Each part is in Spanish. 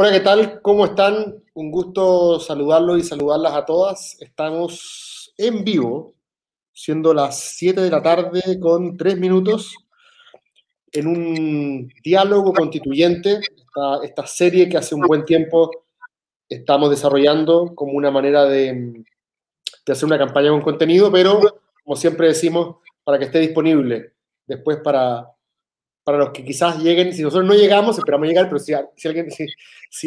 Hola, ¿qué tal? ¿Cómo están? Un gusto saludarlos y saludarlas a todas. Estamos en vivo, siendo las 7 de la tarde con 3 minutos, en un diálogo constituyente, esta, serie que hace un buen tiempo estamos desarrollando como una manera de, de hacer una campaña con contenido, pero como siempre decimos, para que esté disponible después para, para los que quizás lleguen, si nosotros no llegamos, esperamos llegar, pero si,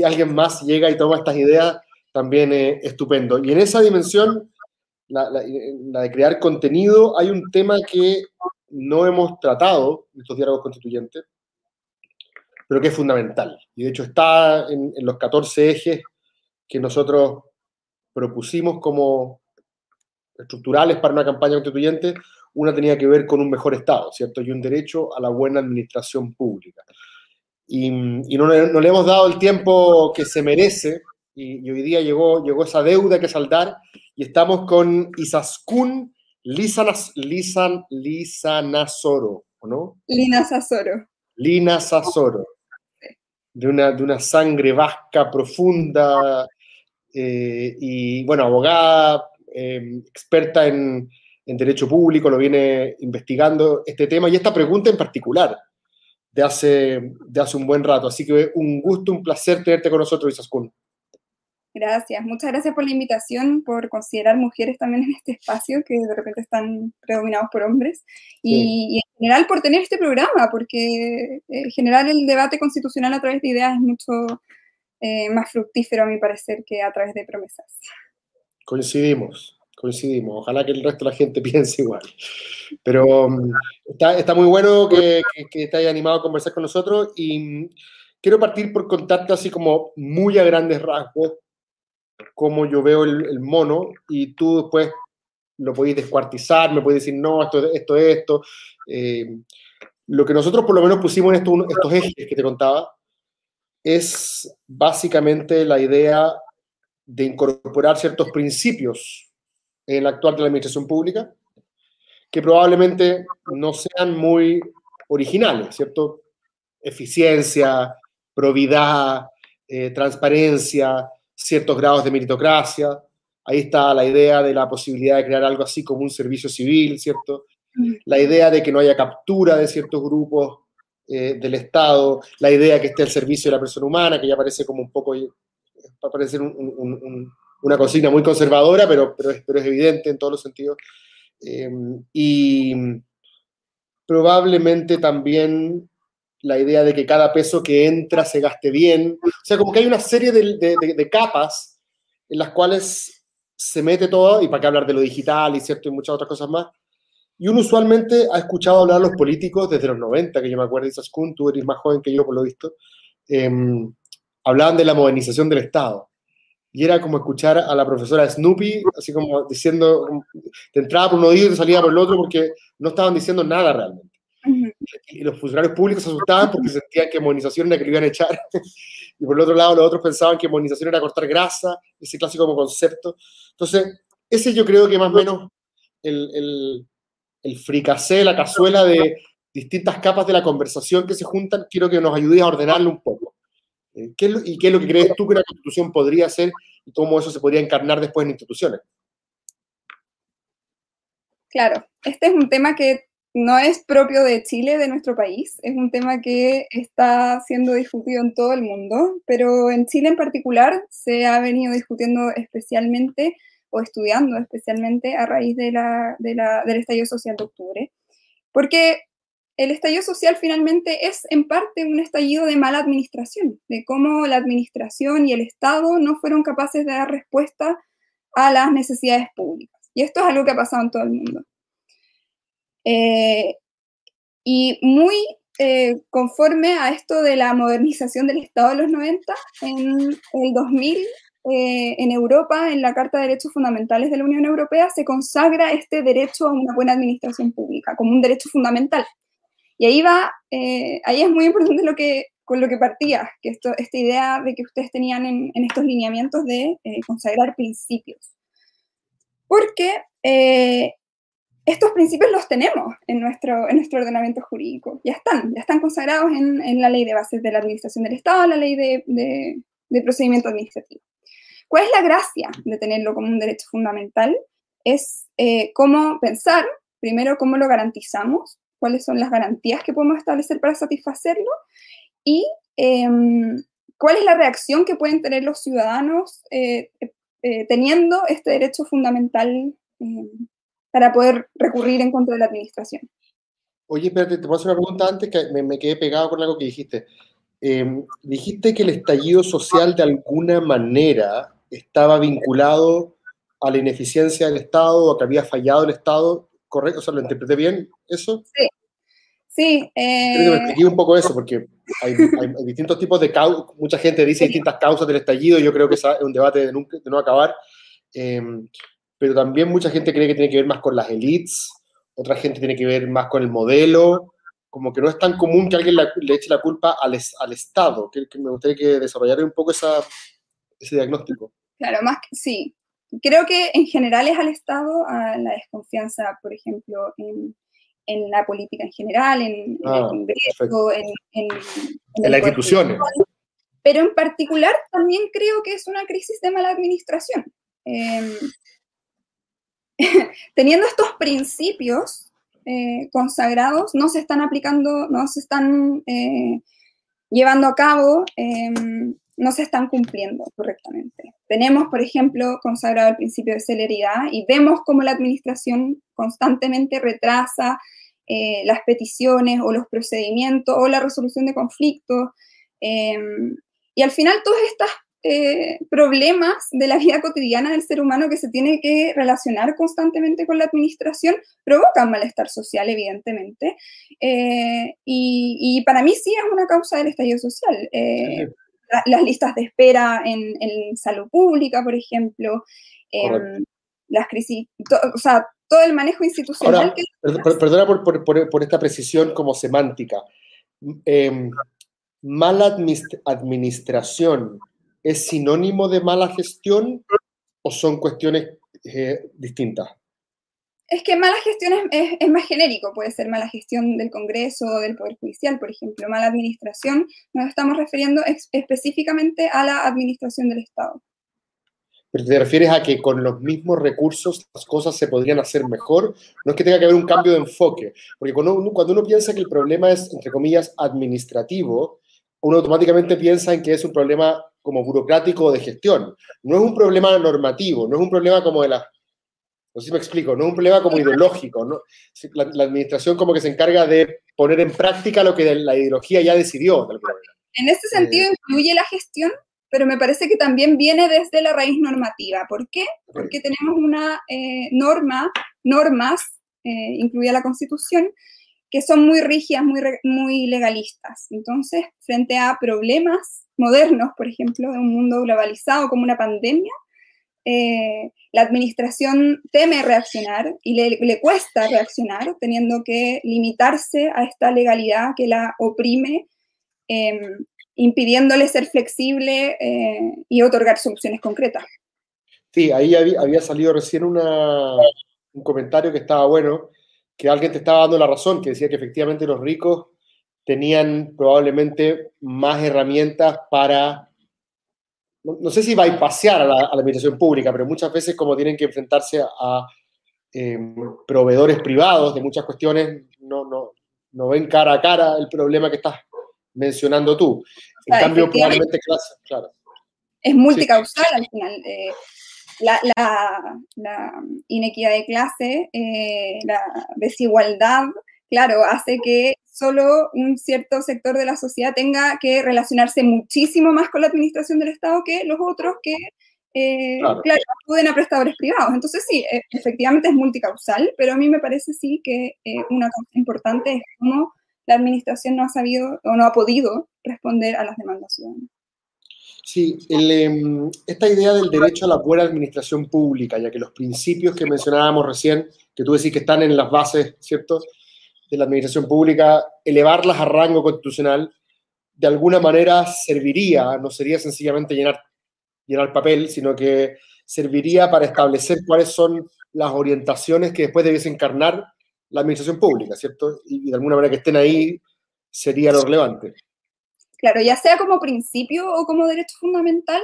alguien, más llega y toma estas ideas, también es estupendo. Y en esa dimensión, la, de crear contenido, hay un tema que no hemos tratado en estos diálogos constituyentes, pero que es fundamental. Y de hecho está en, en los 14 ejes que nosotros propusimos como estructurales para una campaña constituyente, una tenía que ver con un mejor Estado, ¿cierto? Y un derecho a la buena administración pública. Y, y no, no, le hemos dado el tiempo que se merece, y, y, hoy día llegó, llegó esa deuda que saldar, y estamos con Isaskun Lisanas, Lisan, Lisanasoro, ¿no? Lina Sasoro. Lina Sasoro. De una, de una sangre vasca profunda, eh, y bueno, abogada, eh, experta en, en derecho público, lo viene investigando este tema y esta pregunta en particular de hace, de hace un buen rato. Así que un gusto, un placer tenerte con nosotros, Isaskun. Gracias, muchas gracias por la invitación, por considerar mujeres también en este espacio que de repente están predominados por hombres y, sí. y en general por tener este programa, porque eh, generar el debate constitucional a través de ideas es mucho eh, más fructífero a mi parecer que a través de promesas. Coincidimos, coincidimos. Ojalá que el resto de la gente piense igual. Pero um, está, muy bueno que, que, te haya animado a conversar con nosotros y quiero partir por contarte así como muy a grandes rasgos cómo yo veo el, mono y tú después lo podéis descuartizar, me podéis decir, no, esto, esto, esto. Eh, lo que nosotros por lo menos pusimos en estos, ejes que te contaba es básicamente la idea de incorporar ciertos principios el actual de la administración pública que probablemente no sean muy originales, ¿cierto? Eficiencia, probidad, eh, transparencia, ciertos grados de meritocracia. Ahí está la idea de la posibilidad de crear algo así como un servicio civil, ¿cierto? La idea de que no haya captura de ciertos grupos eh, del Estado, la idea de que esté al servicio de la persona humana, que ya parece como un poco, parece un, un, un, una consigna muy conservadora, pero, pero, pero es evidente en todos los sentidos. Eh, y probablemente también la idea de que cada peso que entra se gaste bien. O sea, como que hay una serie de, de, de, de capas en las cuales se mete todo, y para qué hablar de lo digital y cierto, y muchas otras cosas más. Y uno usualmente ha escuchado hablar a los políticos desde los 90, que yo me acuerdo, Isaskun, tú eres más joven que yo por lo visto, eh, hablaban de la modernización del Estado. Y era como escuchar a la profesora Snoopy, así como diciendo, te entraba por un oído y te salía por el otro, porque no estaban diciendo nada realmente. Y los funcionarios públicos se asustaban porque sentían que modernización era que lo iban a echar. y por el otro lado, los otros pensaban que modernización era cortar grasa, ese clásico como concepto. Entonces, ese yo creo que más o menos el, el, el fricacé, la cazuela de distintas capas de la conversación que se juntan, quiero que nos ayudes a ordenarlo un poco. ¿Qué es lo, ¿Y qué es lo que crees tú que una constitución podría ser y cómo eso se podría encarnar después en instituciones? Claro, este es un tema que no es propio de Chile, de nuestro país, es un tema que está siendo discutido en todo el mundo, pero en Chile en particular se ha venido discutiendo especialmente o estudiando especialmente a raíz de la, de la, del estallido social de octubre, porque el estallido social finalmente es en parte un estallido de mala administración, de cómo la administración y el Estado no fueron capaces de dar respuesta a las necesidades públicas. Y esto es algo que ha pasado en todo el mundo. Eh, y muy eh, conforme a esto de la modernización del Estado de los 90, en el 2000, eh, en Europa, en la Carta de Derechos Fundamentales de la Unión Europea, se consagra este derecho a una buena administración pública como un derecho fundamental. Y ahí va, eh, ahí es muy importante lo que, con lo que partía, que esto, esta idea de que ustedes tenían en, estos lineamientos de eh, consagrar principios. Porque eh, estos principios los tenemos en nuestro, en nuestro ordenamiento jurídico, ya están, ya están consagrados en, en, la ley de bases de la administración del Estado, la ley de, de procedimiento administrativo. ¿Cuál es la gracia de tenerlo como un derecho fundamental? Es cómo pensar, primero, cómo lo garantizamos, cuáles son las garantías que podemos establecer para satisfacerlo y em, cuál es la reacción que pueden tener los ciudadanos eh, eh, teniendo este derecho fundamental em, para poder recurrir en contra de la administración. Oye, espérate, te puedo hacer una pregunta antes que me, quedé pegado con algo que dijiste. Em, dijiste que el estallido social de alguna manera estaba vinculado a la ineficiencia del Estado o que había fallado el Estado, ¿correcto? O sea, ¿lo interpreté bien eso? Sí. Sí. Eh... Creo que me expliqué un poco eso, porque hay, distintos tipos de causas, mucha gente dice distintas causas del estallido, y yo creo que es un debate de, nunca, de no acabar, em, pero también mucha gente cree que tiene que ver más con las elites, otra gente tiene que ver más con el modelo, como que no es tan común que alguien le eche la culpa al, al Estado, que, me gustaría que desarrollara un poco esa, ese diagnóstico. Claro, más que, sí. Creo que en general es al Estado, a la desconfianza, por ejemplo, en, en la política en general, en, el ah, Congreso, en, en, las instituciones. Pero en particular también creo que es una crisis de mala administración. Eh, teniendo estos principios eh, consagrados, no se están aplicando, no se están eh, llevando a cabo, em, no se están cumpliendo correctamente. Tenemos, por ejemplo, consagrado el principio de celeridad y vemos cómo la administración constantemente retrasa eh, las peticiones o los procedimientos o la resolución de conflictos. Em, y al final todas estas eh, problemas de la vida cotidiana del ser humano que se tiene que relacionar constantemente con la administración provocan malestar social, evidentemente. Eh, y, para mí sí es una causa del estallido social. Las listas de espera en, salud pública, por ejemplo, em, las crisis, o sea, todo el manejo institucional. Perdona por, por, esta precisión como semántica. Em, mala administración ¿es sinónimo de mala gestión o son cuestiones eh, distintas? Es que mala gestión es, más genérico, puede ser mala gestión del Congreso o del Poder Judicial, por ejemplo. Mala administración, nos estamos refiriendo específicamente a la administración del Estado. Pero te refieres a que con los mismos recursos las cosas se podrían hacer mejor, no es que tenga que haber un cambio de enfoque, porque cuando uno piensa que el problema es, entre comillas, administrativo, uno automáticamente piensa en que es un problema como burocrático de gestión. No es un problema normativo, no es un problema como de la... No sé si me explico, no es un problema como ideológico. ¿no? La, administración como que se encarga de poner en práctica lo que la ideología ya decidió. En este sentido eh, incluye la gestión, pero me parece que también viene desde la raíz normativa. ¿Por qué? Porque tenemos una eh, norma, normas, eh, incluida la Constitución, que son muy rígidas, muy, muy legalistas. Entonces, frente a problemas modernos, por ejemplo, de un mundo globalizado como una pandemia, eh, la administración teme reaccionar y le, cuesta reaccionar, teniendo que limitarse a esta legalidad que la oprime, em, impidiéndole ser flexible eh, y otorgar soluciones concretas. Sí, ahí había, salido recién un comentario que estaba bueno, que alguien te estaba dando la razón, que decía que efectivamente los ricos tenían probablemente más herramientas para, no, sé si va a pasear a la administración pública, pero muchas veces como tienen que enfrentarse a em, proveedores privados de muchas cuestiones, no, no, no ven cara a cara el problema que estás mencionando tú. En cambio, probablemente clase, claro. Es multicausal al final. Eh, la, inequidad de clase, eh, la desigualdad, claro, hace que solo un cierto sector de la sociedad tenga que relacionarse muchísimo más con la administración del Estado que los otros que, eh, claro. acuden a prestadores privados. Entonces sí, e, efectivamente es multicausal, pero a mí me parece sí que eh, una causa importante es cómo la administración no ha sabido o no ha podido responder a las demandas ciudadanas. Sí, em, esta idea del derecho a la buena administración pública, ya que los principios que mencionábamos recién, que tú decís que están en las bases, ¿cierto?, de la administración pública, elevarlas a rango constitucional, de alguna manera serviría, no sería sencillamente llenar, llenar papel, sino que serviría para establecer cuáles son las orientaciones que después debiese encarnar la administración pública, ¿cierto? Y, de alguna manera que estén ahí sería lo relevante. claro, ya sea como principio o como derecho fundamental,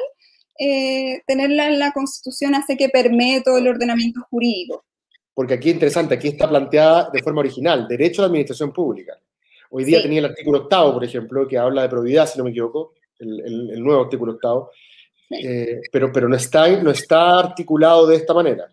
eh, tenerla en la Constitución hace que permee todo el ordenamiento jurídico. Porque aquí es interesante, aquí está planteada de forma original, derecho a la administración pública. Hoy día tenía el artículo octavo, por ejemplo, que habla de probidad, si no me equivoco, el, nuevo artículo octavo, eh, pero, pero no, está, no está articulado de esta manera.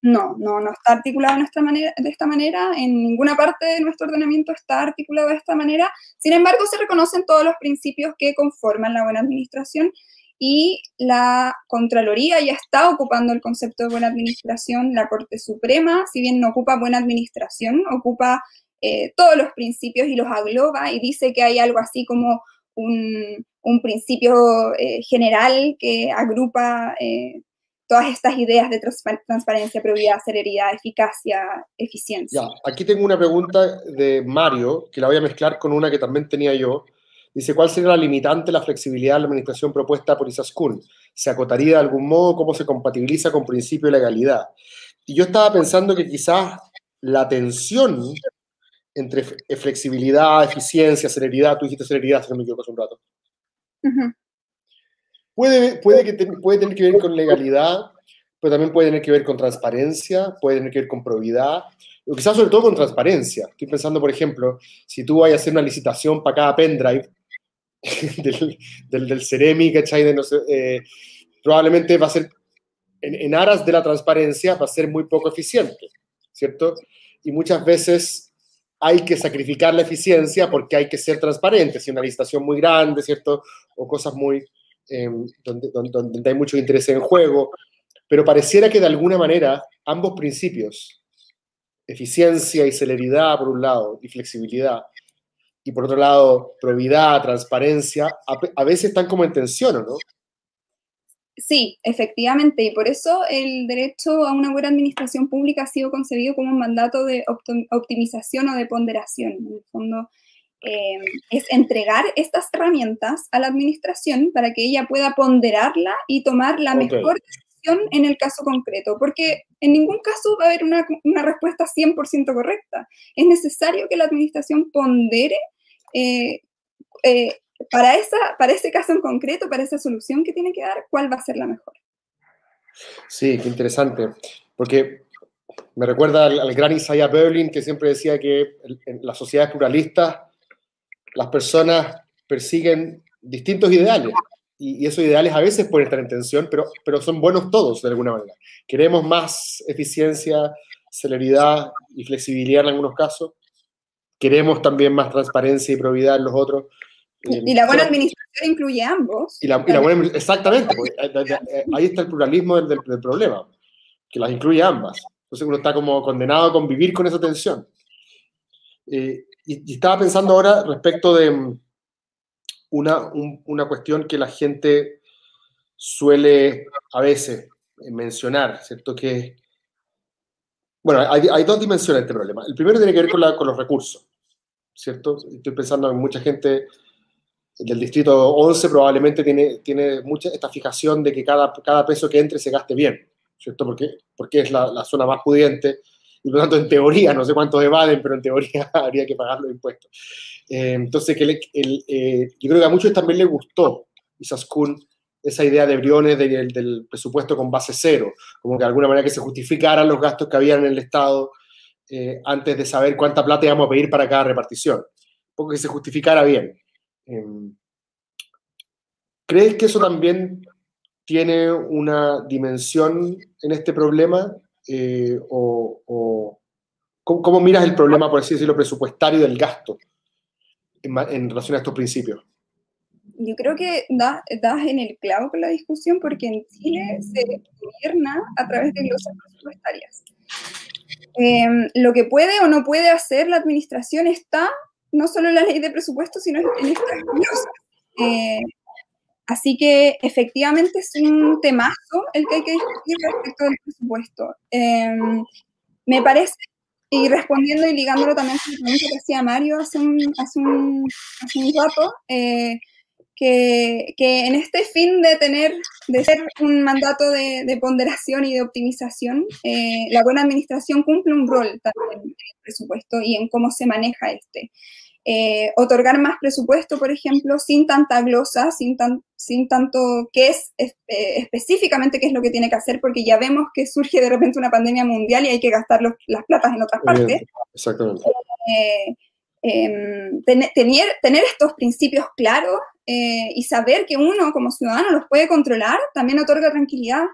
No, no, no está articulado de esta, manera, de esta manera, en ninguna parte de nuestro ordenamiento está articulado de esta manera, sin embargo se reconocen todos los principios que conforman la buena administración y la Contraloría ya está ocupando el concepto de buena administración, la Corte Suprema, si bien no ocupa buena administración, ocupa eh, todos los principios y los agloba y dice que hay algo así como un, principio eh, general que agrupa eh, todas estas ideas de transparencia, probidad, celeridad, eficacia, eficiencia. Ya, aquí tengo una pregunta de Mario, que la voy a mezclar con una que también tenía yo. Dice, ¿cuál sería la limitante la flexibilidad de la administración propuesta por Isaskun? ¿Se acotaría de algún modo? ¿Cómo se compatibiliza con principio de legalidad? Y yo estaba pensando que quizás la tensión entre flexibilidad, eficiencia, celeridad, tú dijiste celeridad, si no me equivoco hace un rato. Puede, puede, que puede tener que ver con legalidad, pero también puede tener que ver con transparencia, puede tener que ver con probidad, o quizás sobre todo con transparencia. Estoy pensando, por ejemplo, si tú vas a hacer una licitación para cada pendrive del, del, del Ceremi. De eh, probablemente va a ser, en, en, aras de la transparencia, va a ser muy poco eficiente, ¿cierto? Y muchas veces hay que sacrificar la eficiencia porque hay que ser transparente, si una licitación muy grande, ¿cierto? O cosas muy, Em, donde, donde, hay mucho interés en juego, pero pareciera que de alguna manera ambos principios, eficiencia y celeridad por un lado, y flexibilidad, y por otro lado, probidad, transparencia, a, veces están como en tensión, no? Sí, efectivamente, y por eso el derecho a una buena administración pública ha sido concebido como un mandato de optimización o de ponderación. En el fondo, eh, es entregar estas herramientas a la administración para que ella pueda ponderarla y tomar la mejor decisión en el caso concreto, porque en ningún caso va a haber una, una respuesta 100% correcta. Es necesario que la administración pondere eh, eh, para, ese caso en concreto, para esa solución que tiene que dar, cuál va a ser la mejor. Sí, qué interesante, porque me recuerda al, gran Isaiah Berlin que siempre decía que en las sociedades pluralistas las personas persiguen distintos ideales y, esos ideales a veces pueden estar en tensión, pero, pero son buenos todos de alguna manera. Queremos más eficiencia, celeridad y flexibilidad en algunos casos. Queremos también más transparencia y probidad en los otros. Y la buena administración incluye ambos. Y la, buena, exactamente, eh, eh, ahí está el pluralismo del, problema, que las incluye ambas. Entonces uno está como condenado a convivir con esa tensión. Eh, y, estaba pensando ahora respecto de mm, una, una cuestión que la gente suele a veces mencionar, ¿cierto? Que, bueno, hay, hay, dos dimensiones de este problema. El primero tiene que ver con, la, con los recursos, ¿cierto? Estoy pensando en mucha gente del distrito 11 probablemente tiene, tiene mucha esta fijación de que cada, cada peso que entre se gaste bien, ¿cierto? Porque, porque es la, la zona más pudiente y por lo tanto, en teoría, no sé cuántos evaden, pero en teoría habría que pagar los impuestos. Eh, entonces, que el, eh, yo creo que a muchos también les gustó, Isaskun, esa idea de Briones del, presupuesto con base cero, como que de alguna manera que se justificaran los gastos que había en el Estado eh, antes de saber cuánta plata íbamos a pedir para cada repartición. Un poco que se justificara bien. ¿Crees que eso también tiene una dimensión en este problema? Eh, o, ¿cómo, miras el problema, por así decirlo, presupuestario del gasto en, relación a estos principios? Yo creo que das, en el clavo con la discusión porque en Chile se gobierna a través de glosas presupuestarias. Em, lo que puede o no puede hacer la administración está no solo en la ley de presupuesto, sino en estas glosas. Eh, Así que efectivamente es un temazo el que hay que discutir respecto del presupuesto. Em, me parece, y respondiendo y ligándolo también con la pregunta que hacía Mario hace un, hace un, hace un rato, eh, que, que, en este fin de tener, de ser un mandato de, de ponderación y de optimización, eh, la buena administración cumple un rol también en el presupuesto y en cómo se maneja este. eh, otorgar más presupuesto, por ejemplo, sin tanta glosa, sin, tan, sin tanto qué es eh, específicamente qué es lo que tiene que hacer, porque ya vemos que surge de repente una pandemia mundial y hay que gastar las platas en otras partes. Exactamente. Em, tener, tener estos principios claros y saber que uno como ciudadano los puede controlar también otorga tranquilidad.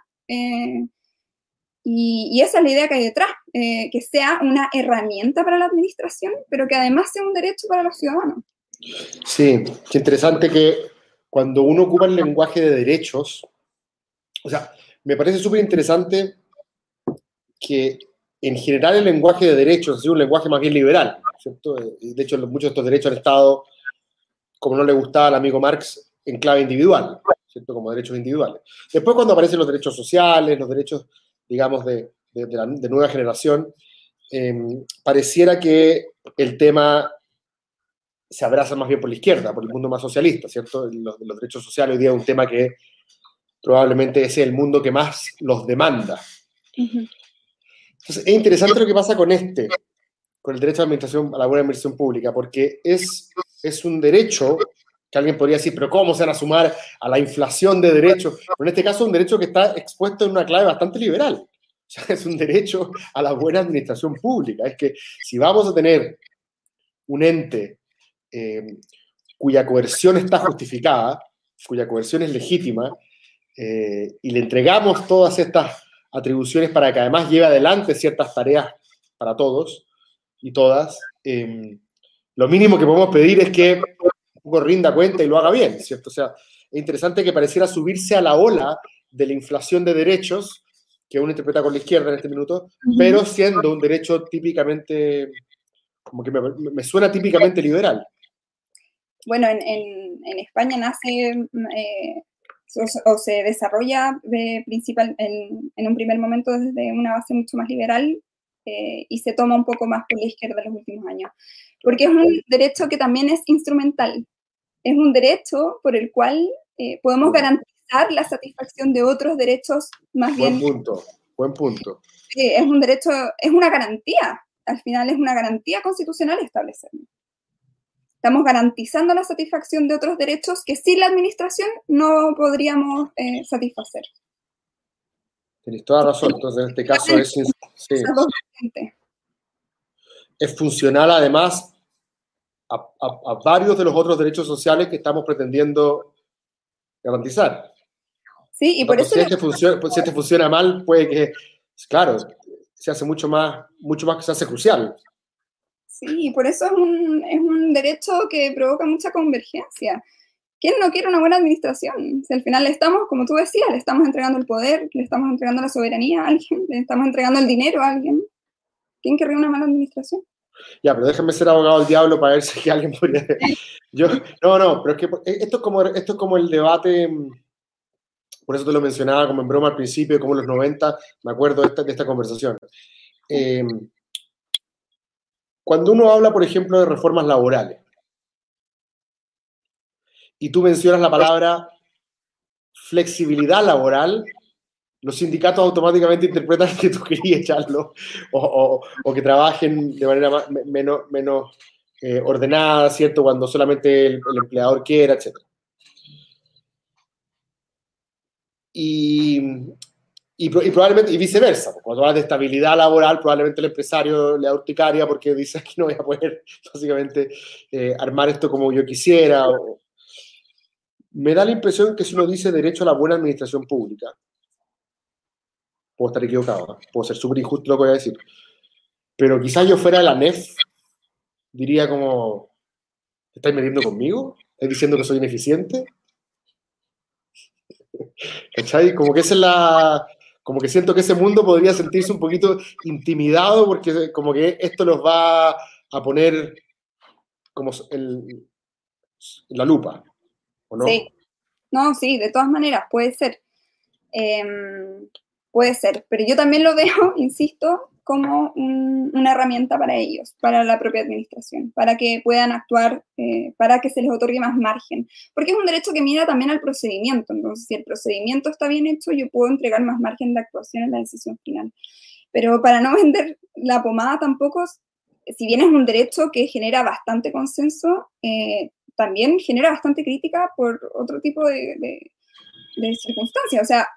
Y, esa es la idea que hay detrás, eh, que sea una herramienta para la administración, pero que además sea un derecho para los ciudadanos. Sí, qué interesante que cuando uno ocupa el lenguaje de derechos, o sea, me parece súper interesante que en general el lenguaje de derechos es un lenguaje más bien liberal, ¿cierto? De hecho, muchos de estos derechos han estado, como no le gustaba al amigo Marx, en clave individual, ¿cierto? Como derechos individuales. Después cuando aparecen los derechos sociales, los derechos digamos, de, de, nueva generación, em, pareciera que el tema se abraza más bien por la izquierda, por el mundo más socialista, ¿cierto? Los, los derechos sociales hoy día es un tema que probablemente es el mundo que más los demanda. Entonces, es interesante lo que pasa con este, con el derecho a la administración, a la buena administración pública, porque es, es un derecho que alguien podría decir, pero ¿cómo se van a sumar a la inflación de derechos? En este caso, un derecho que está expuesto en una clave bastante liberal. O sea, es un derecho a la buena administración pública. Es que si vamos a tener un ente eh, cuya coerción está justificada, cuya coerción es legítima, eh, y le entregamos todas estas atribuciones para que además lleve adelante ciertas tareas para todos y todas, eh, lo mínimo que podemos pedir es que poco rinda cuenta y lo haga bien, ¿cierto? O sea, es interesante que pareciera subirse a la ola de la inflación de derechos, que uno interpreta con la izquierda en este minuto, pero siendo un derecho típicamente, como que me, suena típicamente liberal. Bueno, en, en, España nace eh, o, se desarrolla de principal, en, en, un primer momento desde una base mucho más liberal eh, y se toma un poco más por la izquierda en los últimos años. Porque es un derecho que también es instrumental es un derecho por el cual eh, podemos garantizar la satisfacción de otros derechos más bien. Buen punto, buen punto. es un derecho, es una garantía, al final es una garantía constitucional establecerlo. Estamos garantizando la satisfacción de otros derechos que sin la administración no podríamos eh, satisfacer. Tienes toda razón, entonces en este caso es, es funcional además a, varios de los otros derechos sociales que estamos pretendiendo garantizar. Sí, y por eso... Si este, funciona, si este funciona mal, puede que, claro, se hace mucho más, mucho más que se hace crucial. Sí, y por eso es un, es un derecho que provoca mucha convergencia. ¿Quién no quiere una buena administración? Si al final le estamos, como tú decías, le estamos entregando el poder, le estamos entregando la soberanía a alguien, le estamos entregando el dinero a alguien. ¿Quién querría una mala administración? Ya, pero déjame ser abogado del diablo para ver si alguien podría... Yo, no, no, pero es que eh, esto es como, esto es como el debate, mm, por eso te lo mencionaba como en broma al principio, como en los 90, me acuerdo de esta, de esta conversación. Em, cuando uno habla, por ejemplo, de reformas laborales, y tú mencionas la palabra flexibilidad laboral, los sindicatos automáticamente interpretan que tú querías echarlo o, que trabajen de manera menos, menos eh, ordenada, ¿cierto? Cuando solamente el, empleador quiera, etc. Y, y, probablemente, y viceversa, cuando hablas de estabilidad laboral, probablemente el empresario le da urticaria porque dice que no voy a poder básicamente eh, armar esto como yo quisiera. Me da la impresión que si uno dice derecho a la buena administración pública, puedo estar equivocado, puedo ser súper injusto lo que voy a decir, pero quizás yo fuera de la NEF, diría como, ¿estáis metiendo conmigo? ¿Estáis diciendo que soy ineficiente? ¿Cachai? Como que es la... Como que siento que ese mundo podría sentirse un poquito intimidado porque como que esto los va a poner como en, la lupa, ¿o no? Sí. No, sí, de todas maneras, puede ser. Em, Puede ser, pero yo también lo veo, insisto, como una herramienta para ellos, para la propia administración, para que puedan actuar, eh, para que se les otorgue más margen. Porque es un derecho que mira también al procedimiento. Entonces, si el procedimiento está bien hecho, yo puedo entregar más margen de actuación en la decisión final. Pero para no vender la pomada tampoco, si bien es un derecho que genera bastante consenso, eh, también genera bastante crítica por otro tipo de, de, circunstancias. O sea,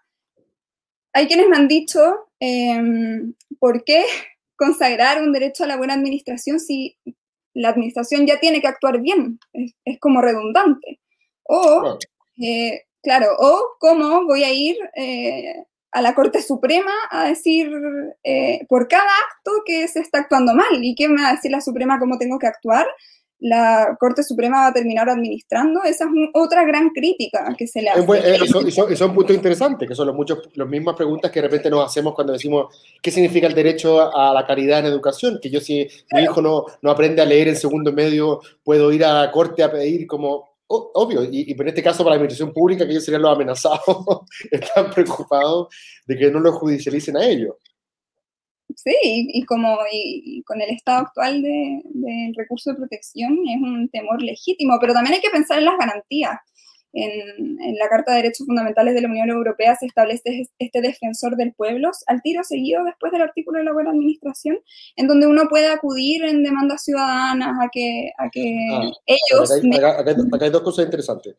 hay quienes me han dicho, em, ¿por qué consagrar un derecho a la buena administración si la administración ya tiene que actuar bien? Es, como redundante. O, eh, claro, o cómo voy a ir eh, a la Corte Suprema a decir eh, por cada acto que se está actuando mal y qué me va a decir la Suprema cómo tengo que actuar la Corte Suprema va a terminar administrando, esa es otra gran crítica que se le hace. Eh, y son, puntos interesantes, que son los muchos, las mismas preguntas que de repente nos hacemos cuando decimos qué significa el derecho a la caridad en educación, que yo si mi hijo no, no aprende a leer en segundo medio, puedo ir a la Corte a pedir como, obvio, y, en este caso para la administración pública, que ellos serían los amenazados, están preocupados de que no lo judicialicen a ellos. Sí, y, como y, con el estado actual del de, recurso de protección es un temor legítimo, pero también hay que pensar en las garantías. En, en, la Carta de Derechos Fundamentales de la Unión Europea se establece este defensor del pueblo, al tiro seguido después del artículo de la buena administración, en donde uno puede acudir en demandas ciudadanas a que, a que ah, ellos... acá hay dos cosas interesantes.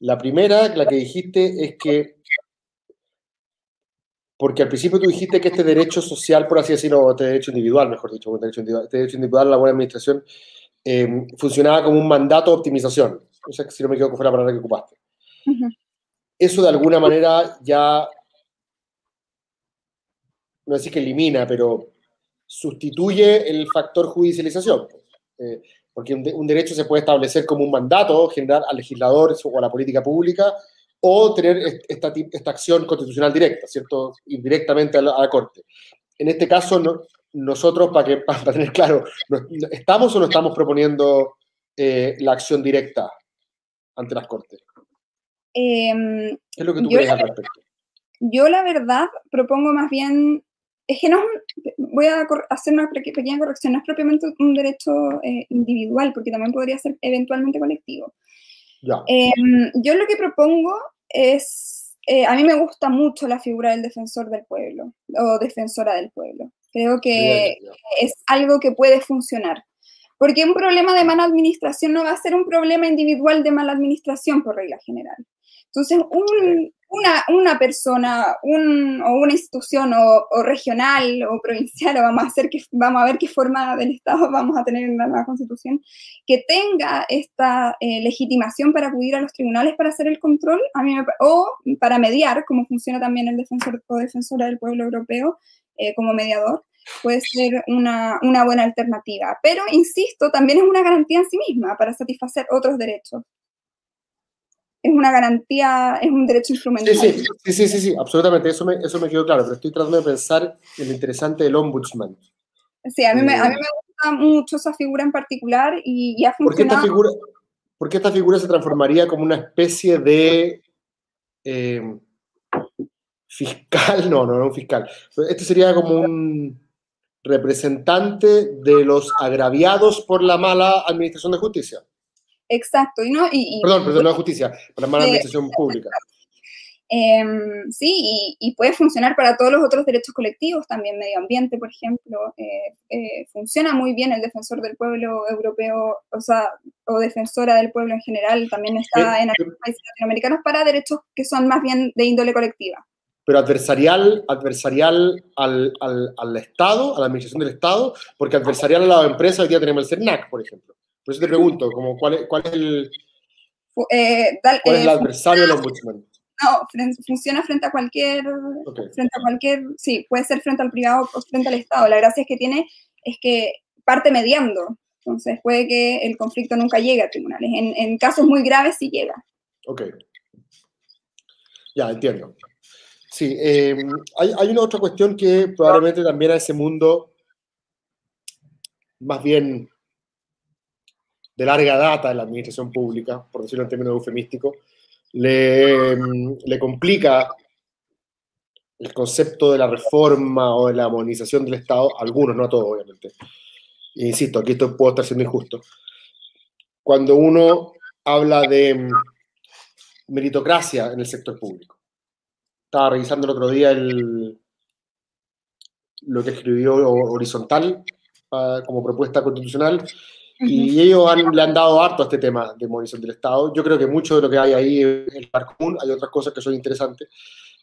La primera, la que dijiste, es que porque al principio tú dijiste que este derecho social, por así decirlo, este derecho individual, mejor dicho, derecho individual, este derecho individual a la buena administración, eh, funcionaba como un mandato de optimización. O sea, si no me equivoco, fue la palabra que ocupaste. Eso de alguna manera ya, no decir que elimina, pero sustituye el factor judicialización. Eh, porque un, un, derecho se puede establecer como un mandato general al legislador o a la política pública o tener esta, esta acción constitucional directa, ¿cierto? Indirectamente a la, Corte. En este caso, nosotros, para, que, para tener claro, ¿estamos o no estamos proponiendo eh, la acción directa ante las Cortes? Em, ¿Qué es lo que tú crees al respecto? Yo, la verdad, propongo más bien. Es que no voy a hacer una pequeña corrección, no es propiamente un derecho eh, individual, porque también podría ser eventualmente colectivo. Em, yo lo que propongo es, eh, a mí me gusta mucho la figura del defensor del pueblo o defensora del pueblo. Creo que es algo que puede funcionar. Porque un problema de mala administración no va a ser un problema individual de mala administración por regla general. Entonces, una, una, persona o una institución o, regional o provincial, o vamos a, hacer que, vamos a ver qué forma del Estado vamos a tener en la nueva constitución, que tenga esta eh, legitimación para acudir a los tribunales para hacer el control, a mí o para mediar, como funciona también el defensor o defensora del pueblo europeo eh, como mediador, puede ser una, una buena alternativa. Pero, insisto, también es una garantía en sí misma para satisfacer otros derechos es una garantía, es un derecho instrumental. Sí, sí, sí, sí, sí, absolutamente, eso me, eso me quedó claro, pero estoy tratando de pensar en lo interesante del ombudsman. Sí, a mí, me, a mí me gusta mucho esa figura en particular y, ya ha ¿Por qué, esta figura, ¿Por qué esta figura se transformaría como una especie de eh, fiscal? No, no, no un fiscal. Este sería como un representante de los agraviados por la mala administración de justicia. Exacto. Y no, y, perdón, perdón, no es justicia, para la mala administración pública. Em, sí, y, puede funcionar para todos los otros derechos colectivos, también medio ambiente, por ejemplo. Eh, eh, funciona muy bien el defensor del pueblo europeo, o sea, o defensora del pueblo en general, también está en algunos países latinoamericanos para derechos que son más bien de índole colectiva. Pero adversarial, adversarial al, al, al Estado, a la administración del Estado, porque adversarial a la empresa, hoy día tenemos el CERNAC, por ejemplo. Por eso te pregunto, como, ¿cuál, es, cuál es el, eh, cuál es el eh, adversario del ombudsman? No, funciona frente a cualquier, frente a cualquier, sí, puede ser frente al privado o frente al Estado. La gracia es que tiene, es que parte mediando. Entonces puede que el conflicto nunca llegue a tribunales. En, en casos muy graves sí llega. Ok. Ya, entiendo. Sí, eh, hay, una otra cuestión que probablemente también a ese mundo más bien de larga data en la administración pública, por decirlo en términos eufemísticos, le, mm, le complica el concepto de la reforma o de la modernización del Estado, algunos, no a todos, obviamente. Insisto, aquí esto puedo estar siendo injusto. Cuando uno habla de mm, meritocracia en el sector público. Estaba revisando el otro día el, lo que escribió Horizontal como propuesta constitucional y ellos le han dado harto a este tema de modernización del Estado. Yo creo que mucho de lo que hay ahí es el par común, hay otras cosas que son interesantes.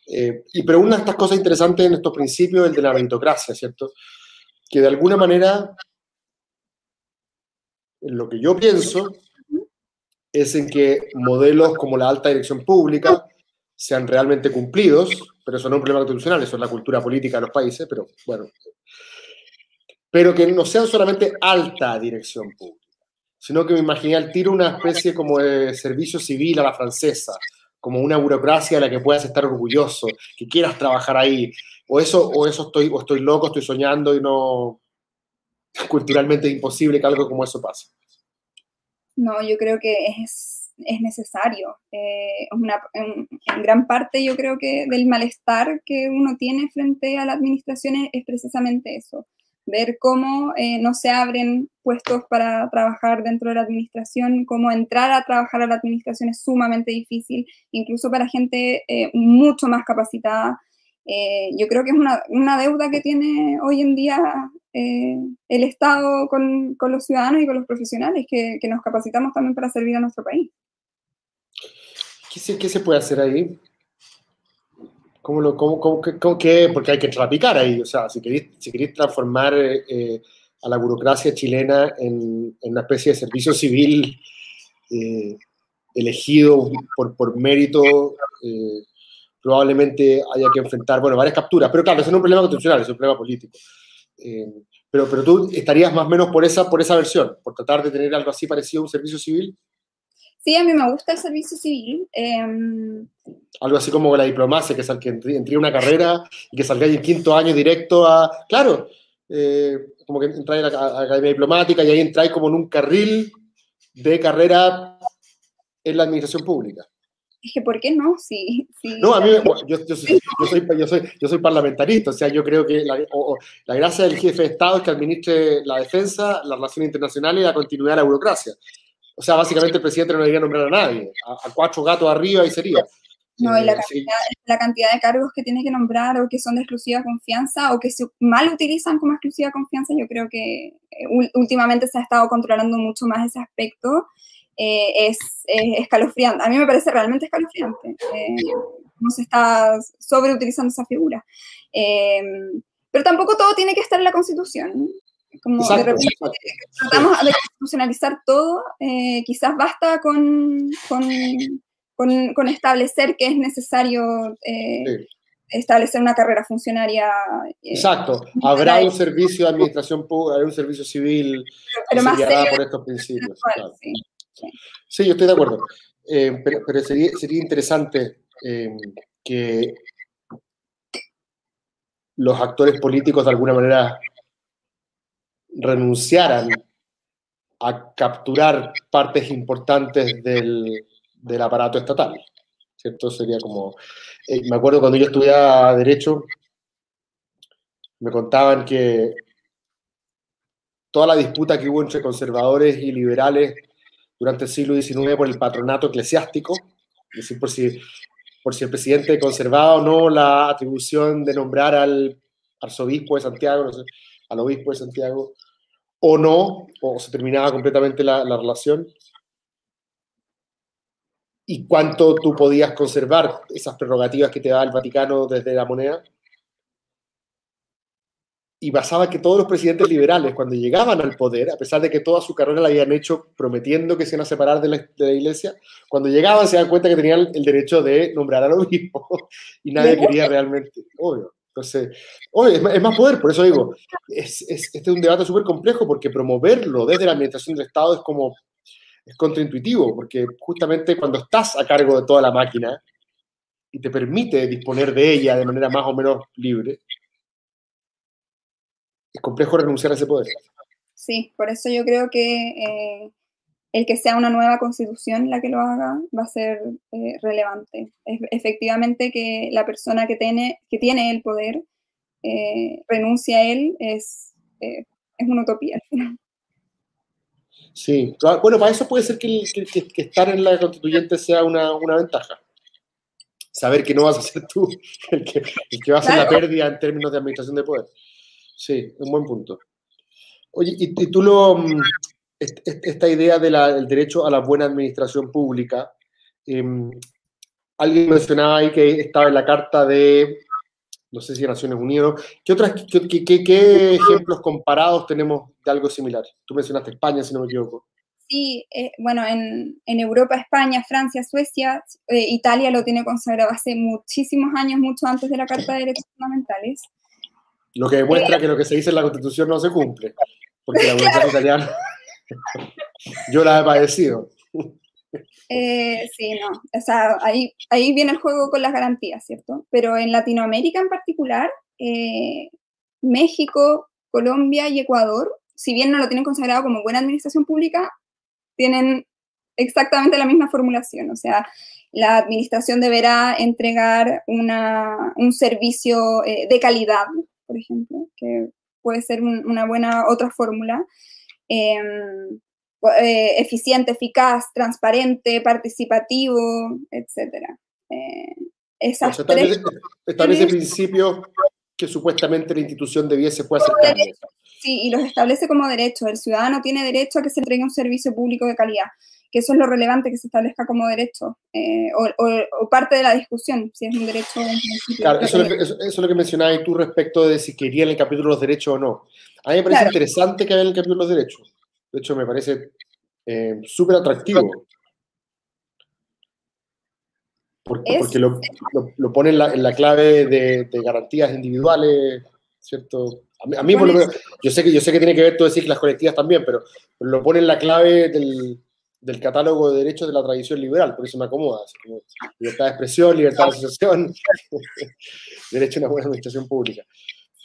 Eh, y, pero una de estas cosas interesantes en estos principios es el de la meritocracia, ¿cierto? Que de alguna manera, en lo que yo pienso, es en que modelos como la alta dirección pública sean realmente cumplidos, pero eso no es un problema constitucional, eso es la cultura política de los países, pero bueno, pero que no sean solamente alta dirección pública, sino que me imaginé al tiro una especie como de servicio civil a la francesa, como una burocracia de la que puedas estar orgulloso, que quieras trabajar ahí, o eso, o eso estoy, o estoy loco, estoy soñando y no, culturalmente imposible que algo como eso pase. No, yo creo que es, es necesario. Eh, una, en, gran parte yo creo que del malestar que uno tiene frente a la administración es precisamente eso ver cómo eh, no se abren puestos para trabajar dentro de la administración, cómo entrar a trabajar a la administración es sumamente difícil, incluso para gente eh, mucho más capacitada. Eh, yo creo que es una, una, deuda que tiene hoy en día el Estado con, con, los ciudadanos y con los profesionales, que, que, nos capacitamos también para servir a nuestro país. ¿Qué se, qué se puede hacer ahí? ¿Cómo lo, cómo, cómo, cómo, qué? Porque hay que trapicar ahí. O sea, si queréis, si queréis transformar eh, a la burocracia chilena en, en, una especie de servicio civil eh, elegido por, por mérito, eh, probablemente haya que enfrentar, bueno, varias capturas. Pero claro, ese no es un problema constitucional, es un problema político. pero, pero tú estarías más o menos por esa, por esa versión, por tratar de tener algo así parecido a un servicio civil. Sí, a mí me gusta el servicio civil. Eh, Algo así como la diplomacia, que, que entre una carrera y que salgáis en quinto año directo a... Claro, eh, como que entráis a la academia diplomática y ahí entráis como en un carril de carrera en la administración pública. Es que, ¿por qué no? Sí, sí no, a mí, yo, yo, soy, yo, soy, yo, soy, parlamentarista, o sea, yo creo que la, la, gracia del jefe de Estado es que administre la defensa, la relación internacional y la continuidad de la burocracia. O sea, básicamente el presidente no debería nombrar a nadie. A, cuatro gatos arriba y sería. No, y la eh, cantidad, la cantidad, de cargos que tiene que nombrar o que son de exclusiva confianza o que se mal utilizan como exclusiva confianza, yo creo que eh, últimamente se ha estado controlando mucho más ese aspecto. Eh, es, escalofriante. A mí me parece realmente escalofriante cómo se está sobreutilizando esa figura. pero tampoco todo tiene que estar en la Constitución. Como de repente tratamos de constitucionalizar todo, eh, quizás basta con, con, con, establecer que es necesario eh, establecer una carrera funcionaria. Eh, Exacto, habrá un servicio de administración pública, habrá un servicio civil pero, más por estos principios. sí, yo estoy de acuerdo, pero, pero, sería, sería interesante que los actores políticos de alguna manera renunciaran a capturar partes importantes del, del aparato estatal. ¿Cierto? Sería como... Eh, me acuerdo cuando yo estudiaba Derecho, me contaban que toda la disputa que hubo entre conservadores y liberales durante el siglo XIX por el patronato eclesiástico, es decir, por si, por si el presidente conservaba o no la atribución de nombrar al arzobispo de Santiago, no sé, al obispo de Santiago, o no, o se terminaba completamente la, relación, y cuánto tú podías conservar esas prerrogativas que te da el Vaticano desde la moneda. Y pasaba que todos los presidentes liberales, cuando llegaban al poder, a pesar de que toda su carrera la habían hecho prometiendo que se iban a separar de la, de la iglesia, cuando llegaban se dan cuenta que tenían el derecho de nombrar al obispo y nadie quería realmente, obvio. Entonces, es, más poder, por eso digo, es, este es un debate súper complejo porque promoverlo desde la administración del Estado es como, es contraintuitivo, porque justamente cuando estás a cargo de toda la máquina y te permite disponer de ella de manera más o menos libre, es complejo renunciar a ese poder. Sí, por eso yo creo que eh, el que sea una nueva constitución la que lo haga va a ser eh, relevante. efectivamente que la persona que tiene, que tiene el poder eh, renuncia a él es, eh, es una utopía Sí, bueno, para eso puede ser que, estar en la constituyente sea una, ventaja. Saber que no vas a ser tú el que, va a hacer la pérdida en términos de administración de poder. Sí, un buen punto. Oye, y, tú lo, mm, esta idea del derecho a la buena administración pública, em, alguien mencionaba ahí que estaba en la carta de, no sé si de Naciones Unidas, ¿qué, otras, qué, qué, ejemplos comparados tenemos de algo similar? Tú mencionaste España, si no me equivoco. Sí, eh, bueno, en, en, Europa, España, Francia, Suecia, eh, Italia lo tiene consagrado hace muchísimos años, mucho antes de la Carta de Derechos Fundamentales. Lo que demuestra que lo que se dice en la Constitución no se cumple, porque la voluntad italiana, yo la he padecido. Eh, sí, no, o sea, ahí, ahí viene el juego con las garantías, ¿cierto? Pero en Latinoamérica en particular, eh, México, Colombia y Ecuador, si bien no lo tienen consagrado como buena administración pública, tienen exactamente la misma formulación, o sea, la administración deberá entregar una, un servicio eh, de calidad por ejemplo, que puede ser una buena otra fórmula. Em, eh, eficiente, eficaz, transparente, participativo, etc. Eh, esas establece, establece principios que supuestamente la institución debiese puede. Sí, y los establece como derecho. El ciudadano tiene derecho a que se entregue un servicio público de calidad que eso es lo relevante que se establezca como derecho eh, o, parte de la discusión, si es un derecho o un principio. Claro, eso, es lo que mencionabas tú respecto de si quería en el capítulo los derechos o no. A mí me parece interesante que haya el capítulo los derechos. De hecho, me parece eh, súper atractivo. Porque, porque lo, lo, pone en la, en la clave de, de, garantías individuales, ¿cierto? A mí, por lo menos, yo sé, que, yo sé que tiene que ver todo decir que las colectivas también, pero, pero lo pone en la clave del, del catálogo de derechos de la tradición liberal, por eso me acomoda. libertad de expresión, libertad de asociación, derecho a una buena administración pública.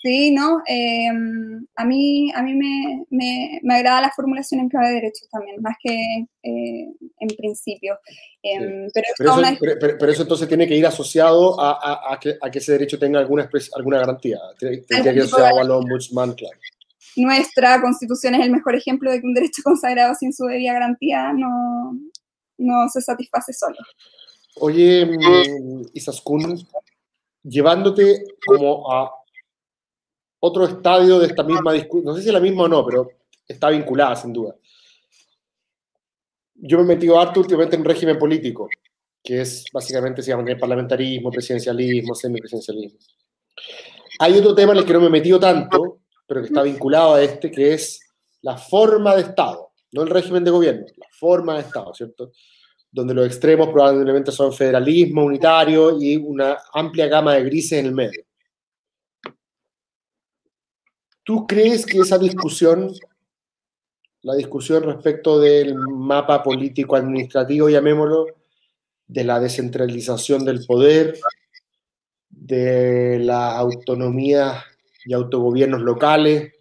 Sí, no, em, a mí, a mí me, me, me, agrada la formulación en clave de derechos también, más que eh, en principio. Em, pero, pero, eso, entonces tiene que ir asociado a, a, a, que, a que, ese derecho tenga alguna, alguna garantía. Tiene, que ir asociado al ombudsman, claro nuestra constitución es el mejor ejemplo de que un derecho consagrado sin su debida garantía no, no se satisface solo. Oye, mm, Isaskun, llevándote como a otro estadio de esta misma discusión, no sé si es la misma o no, pero está vinculada sin duda. Yo me he metido harto últimamente en un régimen político, que es básicamente se llama parlamentarismo, presidencialismo, semipresidencialismo. Hay otro tema en el que no me he metido tanto, pero que está vinculado a este, que es la forma de Estado, no el régimen de gobierno, la forma de Estado, ¿cierto? Donde los extremos probablemente son federalismo unitario y una amplia gama de grises en el medio. ¿Tú crees que esa discusión, la discusión respecto del mapa político administrativo, llamémoslo, de la descentralización del poder, de la autonomía y autogobiernos locales.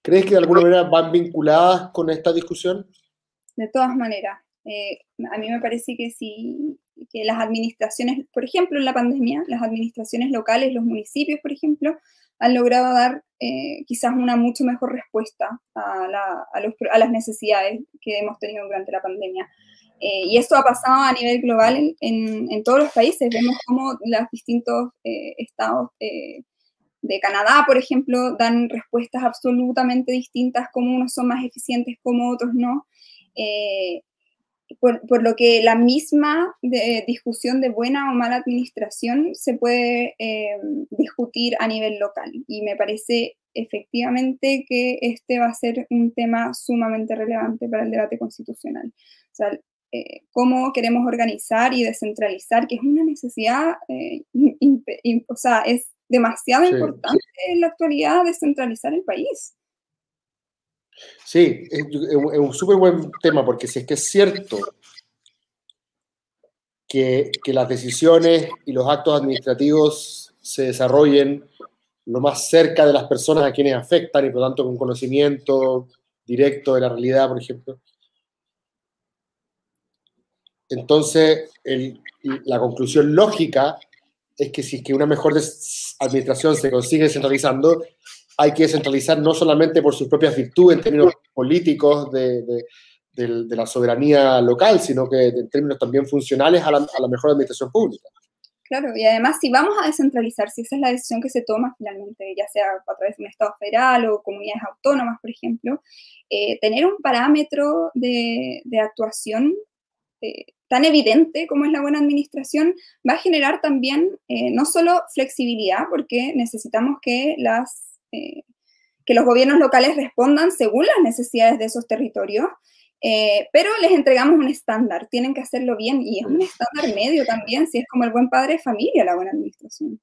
¿Crees que de alguna manera van vinculadas con esta discusión? De todas maneras. Eh, a mí me parece que sí, que las administraciones, por ejemplo, en la pandemia, las administraciones locales, los municipios, por ejemplo, han logrado dar eh, quizás una mucho mejor respuesta a, las necesidades que hemos tenido durante la pandemia. Eh, y esto ha pasado a nivel global en, todos los países. Vemos cómo los distintos estados de Canadá, por ejemplo, dan respuestas absolutamente distintas, como unos son más eficientes, como otros no. Eh, por, lo que la misma discusión de buena o mala administración se puede eh, discutir a nivel local. Y me parece efectivamente que este va a ser un tema sumamente relevante para el debate constitucional. O sea, eh, cómo queremos organizar y descentralizar, que es una necesidad, o sea, es demasiado importante en la actualidad descentralizar el país. Sí, es, un súper buen tema porque si es que es cierto que, que, las decisiones y los actos administrativos se desarrollen lo más cerca de las personas a quienes afectan y por lo tanto con conocimiento directo de la realidad, por ejemplo. Entonces, la conclusión lógica es que si es que una mejor administración se consigue centralizando, hay que descentralizar no solamente por sus propias virtudes en términos políticos de, de, la soberanía local, sino que en términos también funcionales a la, a la, mejor administración pública. Claro, y además si vamos a descentralizar, si esa es la decisión que se toma finalmente, ya sea a través de un Estado federal o comunidades autónomas, por ejemplo, eh, tener un parámetro de, actuación eh, tan evidente como es la buena administración va a generar también eh, no solo flexibilidad, porque necesitamos que, las, que los gobiernos locales respondan según las necesidades de esos territorios, eh, pero les entregamos un estándar, tienen que hacerlo bien y es un estándar medio también, si es como el buen padre de familia la buena administración.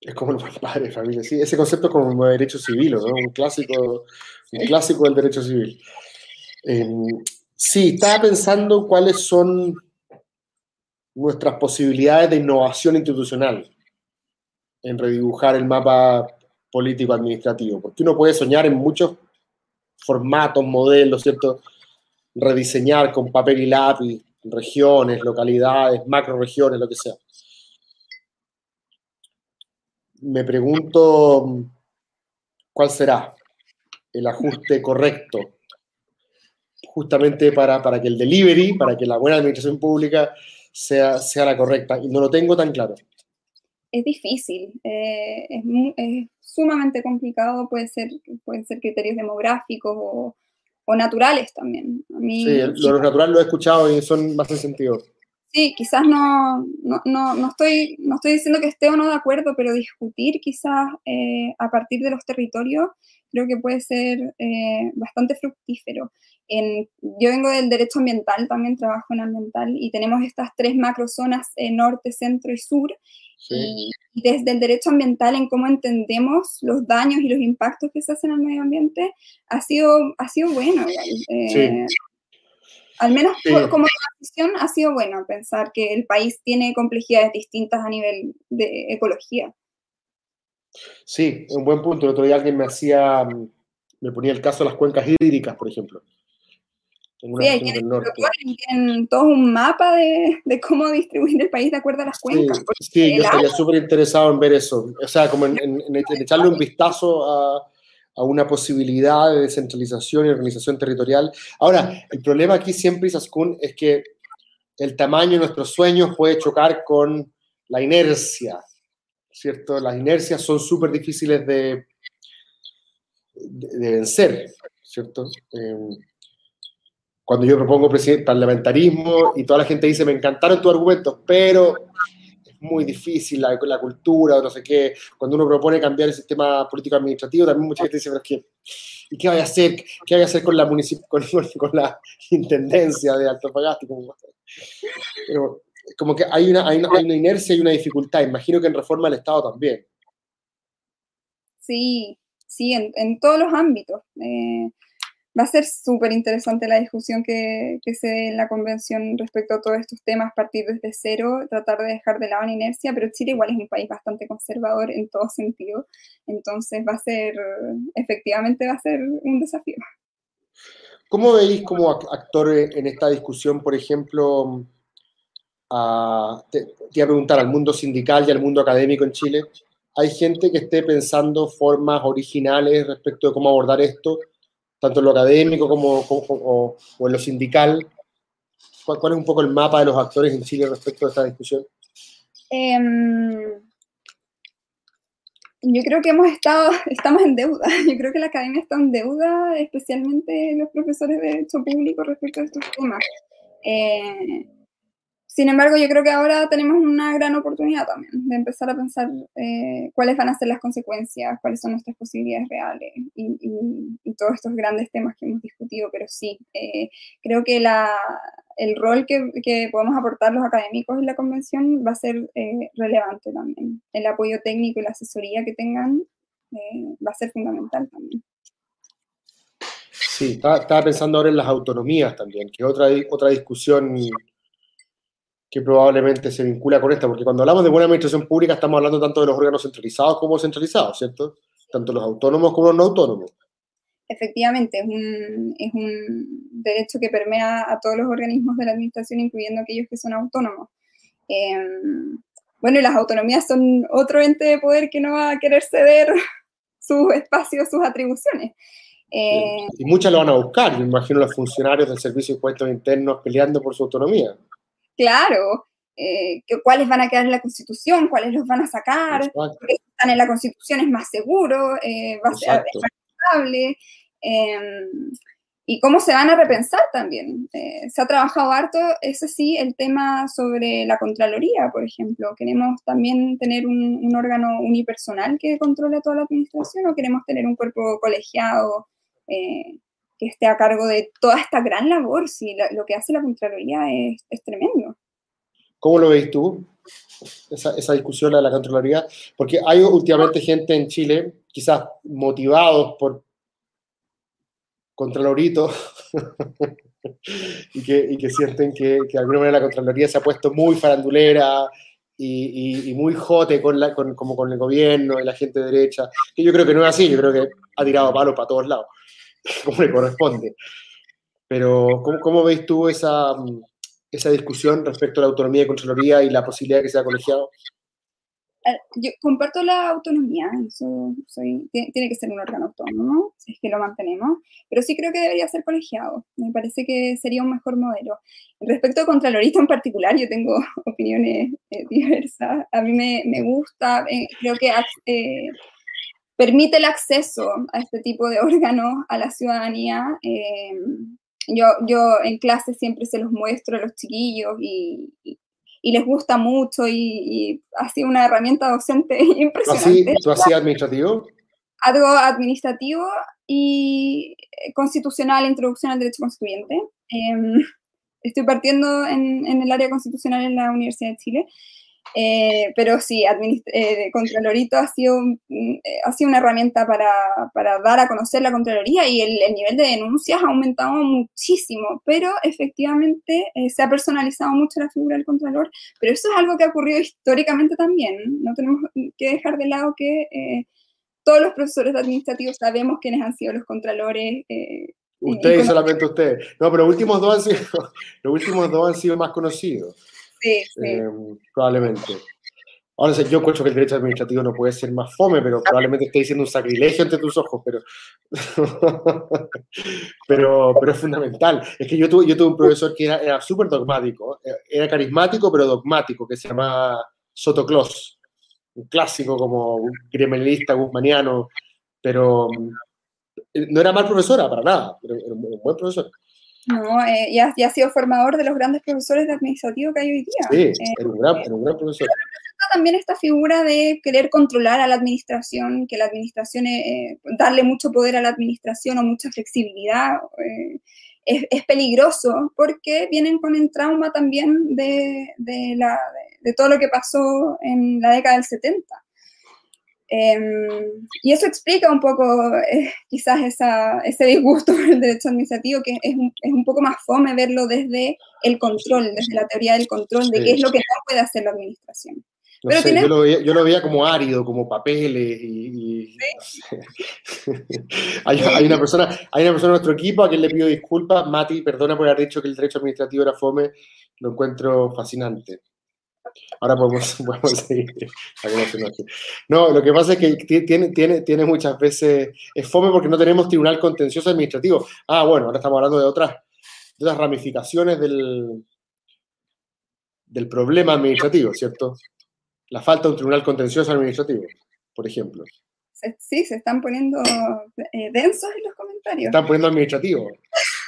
Es como el buen padre de familia, sí, ese concepto es como derecho civil, ¿no? un, clásico, un clásico del derecho civil. Sí, estaba pensando cuáles son nuestras posibilidades de innovación institucional en redibujar el mapa político-administrativo, porque uno puede soñar en muchos formatos, modelos, ¿cierto? rediseñar con papel y lápiz regiones, localidades, macro regiones, lo que sea. Me pregunto cuál será el ajuste correcto justamente para, para, que el delivery, para que la buena administración pública sea, sea la correcta. Y no lo tengo tan claro. Es difícil, eh, es, es, sumamente complicado, puede ser, pueden ser criterios demográficos o, o naturales también. A mí, sí, lo natural lo he escuchado y son más en sentido. Sí, quizás no, no, no, estoy, no estoy diciendo que esté o no de acuerdo, pero discutir quizás eh, a partir de los territorios creo que puede ser eh, bastante fructífero. En, yo vengo del derecho ambiental, también trabajo en ambiental, y tenemos estas tres macrozonas, eh, norte, centro y sur, y, desde el derecho ambiental en cómo entendemos los daños y los impactos que se hacen al medio ambiente, ha sido, ha sido bueno. Eh, al menos como transición ha sido bueno pensar que el país tiene complejidades distintas a nivel de ecología. Sí, un buen punto. El otro día alguien me hacía, me ponía el caso de las cuencas hídricas, por ejemplo sí, ahí tienen, todo un mapa de, de, cómo distribuir el país de acuerdo a las cuencas. Sí, yo estaría súper interesado en ver eso. O sea, como en, echarle un vistazo a, a, una posibilidad de descentralización y organización territorial. Ahora, el problema aquí siempre, Isaskun, es que el tamaño de nuestros sueños puede chocar con la inercia, ¿cierto? Las inercias son súper difíciles de, de, vencer, ¿cierto? Eh, cuando yo propongo parlamentarismo y toda la gente dice, me encantaron tus argumentos, pero muy difícil la, la cultura o no sé qué. Cuando uno propone cambiar el sistema político administrativo, también mucha gente dice, pero es que, ¿y qué voy a hacer? ¿Qué voy a hacer con la, con, con, la intendencia de Antofagasta? Pero como que hay una, hay una, hay una inercia y una dificultad. Imagino que en reforma del Estado también. Sí, sí, en, en todos los ámbitos. Eh, va a ser súper interesante la discusión que, se dé en la convención respecto a todos estos temas, partir desde cero, tratar de dejar de lado la inercia, pero Chile igual es un país bastante conservador en todo sentido, entonces va a ser, efectivamente va a ser un desafío. ¿Cómo veis como actor en esta discusión, por ejemplo, te, te iba a preguntar al mundo sindical y al mundo académico en Chile? ¿Hay gente que esté pensando formas originales respecto de cómo abordar esto? Tanto en lo académico como, o, en lo sindical? ¿Cuál, es un poco el mapa de los actores en Chile respecto a esta discusión? Em, yo creo que hemos estado, estamos en deuda. Yo creo que la academia está en deuda, especialmente los profesores de Derecho Público respecto a estos temas. Eh, sin embargo, yo creo que ahora tenemos una gran oportunidad también de empezar a pensar eh, cuáles van a ser las consecuencias, cuáles son nuestras posibilidades reales y, todos estos grandes temas que hemos discutido. Pero sí, eh, creo que la, el rol que, podemos aportar los académicos en la convención va a ser eh, relevante también. El apoyo técnico y la asesoría que tengan va a ser fundamental también. Sí, estaba, pensando ahora en las autonomías también, que otra, otra discusión que probablemente se vincula con esta, porque cuando hablamos de buena administración pública estamos hablando tanto de los órganos centralizados como centralizados, ¿cierto? Tanto los autónomos como los no autónomos. Efectivamente, es un, es un derecho que permea a todos los organismos de la administración, incluyendo aquellos que son autónomos. Em, bueno, y las autonomías son otro ente de poder que no va a querer ceder sus espacios, sus atribuciones. Eh, y muchas lo van a buscar, me imagino los funcionarios del Servicio de Impuestos Internos peleando por su autonomía. Claro, eh, cuáles van a quedar en la Constitución, cuáles los van a sacar, porque están en la Constitución es más seguro, eh, va a ser más estable, em, y cómo se van a repensar también. Eh, se ha trabajado harto, ese sí, el tema sobre la Contraloría, por ejemplo. ¿Queremos también tener un, órgano unipersonal que controle toda la administración o queremos tener un cuerpo colegiado que esté a cargo de toda esta gran labor? Si lo que hace la Contraloría es, es tremendo. ¿Cómo lo veis tú, esa, discusión de la Contraloría? Porque hay últimamente gente en Chile, quizás motivados por Contralorito, y, que, sienten que, que, de alguna manera la Contraloría se ha puesto muy farandulera y, muy jote con, como con el gobierno y la gente derecha, que yo creo que no es así, yo creo que ha tirado palos para todos lados, como le corresponde. Pero, ¿cómo, cómo veis tú esa, esa discusión respecto a la autonomía de Contraloría y la posibilidad de que sea colegiado? Eh, yo comparto la autonomía, eso tiene que ser un órgano autónomo, si es que lo mantenemos, pero sí creo que debería ser colegiado, me parece que sería un mejor modelo. Respecto a Contralorista en particular, yo tengo opiniones eh, diversas, a mí me, me gusta, eh, creo que permite el acceso a este tipo de órganos a la ciudadanía, yo, yo en clase siempre se los muestro a los chiquillos y, y, les gusta mucho y, ha sido una herramienta docente impresionante. ¿Tú hacías administrativo? Algo administrativo y constitucional, introducción al derecho constituyente. Em, estoy partiendo en, en, el área constitucional en la Universidad de Chile eh, pero sí, eh, Contralorito ha sido, mm, eh, ha sido una herramienta para, para, dar a conocer la Contraloría y el, nivel de denuncias ha aumentado muchísimo, pero efectivamente se ha personalizado mucho la figura del Contralor, pero eso es algo que ha ocurrido históricamente también. No tenemos que dejar de lado que todos los profesores administrativos sabemos quiénes han sido los Contralores. usted y, solamente usted. No, pero los últimos dos han sido, los últimos dos han sido más conocidos. Sí, em, probablemente. Ahora, yo encuentro que el derecho administrativo no puede ser más fome, pero probablemente esté diciendo un sacrilegio ante tus ojos, pero, pero, pero es fundamental. Es que yo tuve, yo tuve un profesor que era, súper dogmático, eh, era carismático, pero dogmático, que se llamaba Sotoclos, un clásico como un gremialista guzmaniano, pero mm, no era mal profesora para nada, era un buen profesor. No, eh, ya, ha sido formador de los grandes profesores de administrativo que hay hoy día. Sí, eh, era, un gran, profesor. también esta figura de querer controlar a la administración, que la administración, eh, darle mucho poder a la administración o mucha flexibilidad, es, es, peligroso porque vienen con el trauma también de, de, la, de todo lo que pasó en la década del 70. Em, y eso explica un poco eh, quizás esa, ese disgusto por el derecho administrativo, que es un, es un, poco más fome verlo desde el control, desde la teoría del control, de qué es lo que no puede hacer la administración. Pero yo, lo veía, yo, lo veía, como árido, como papeles y... hay, hay, una persona, hay una persona en nuestro equipo a quien le pido disculpas. Mati, perdona por haber dicho que el derecho administrativo era fome, lo encuentro fascinante. Ahora podemos, seguir. No, lo que pasa es que tiene, tiene, tiene muchas veces, es fome porque no tenemos tribunal contencioso administrativo. Ah, bueno, ahora estamos hablando de otras, de otras ramificaciones del, del problema administrativo, ¿cierto? La falta de un tribunal contencioso administrativo, por ejemplo. Sí, se están poniendo eh, densos en los comentarios. Se están poniendo administrativos.